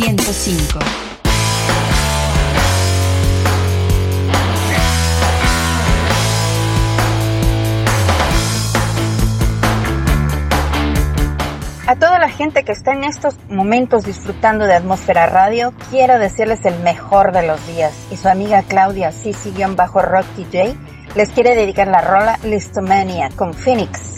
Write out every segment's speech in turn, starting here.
105. A toda la gente que está en estos momentos disfrutando de Atmósfera Radio, quiero decirles el mejor de los días. Y su amiga Claudia bajo rock DJ les quiere dedicar la rola Listomania con Phoenix.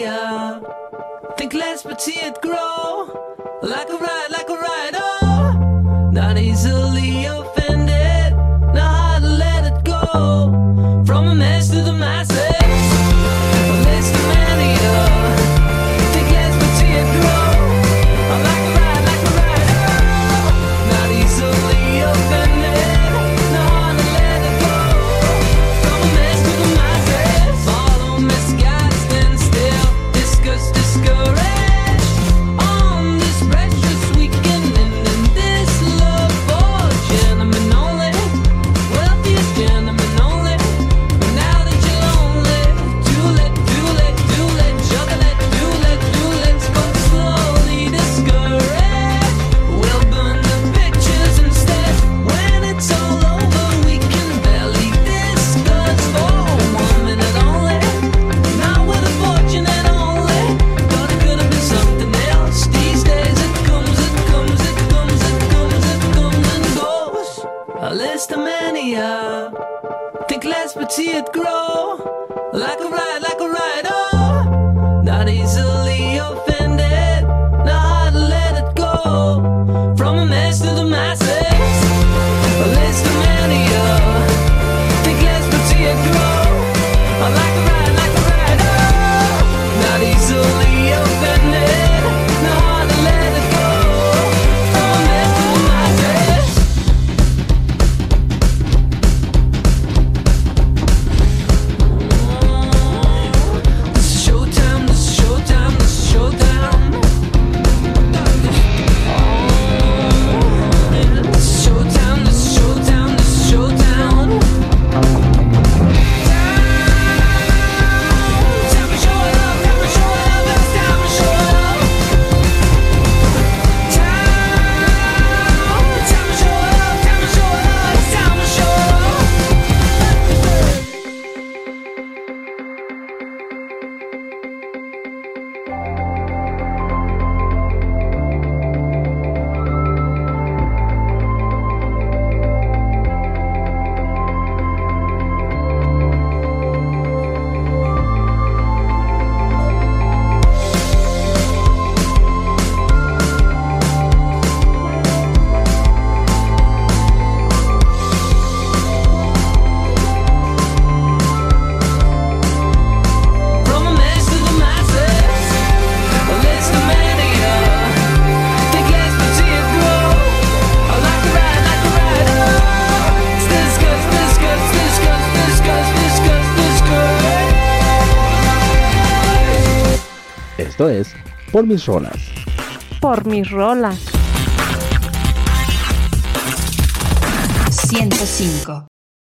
higher. Think less but see it grow. Like a ride, like a ride, oh. Not easily offended, not how to let it go. but see it grow like a ride, like a ride. Oh, not easily offended. Esto es Por mis rolas. Por mis rolas. 105.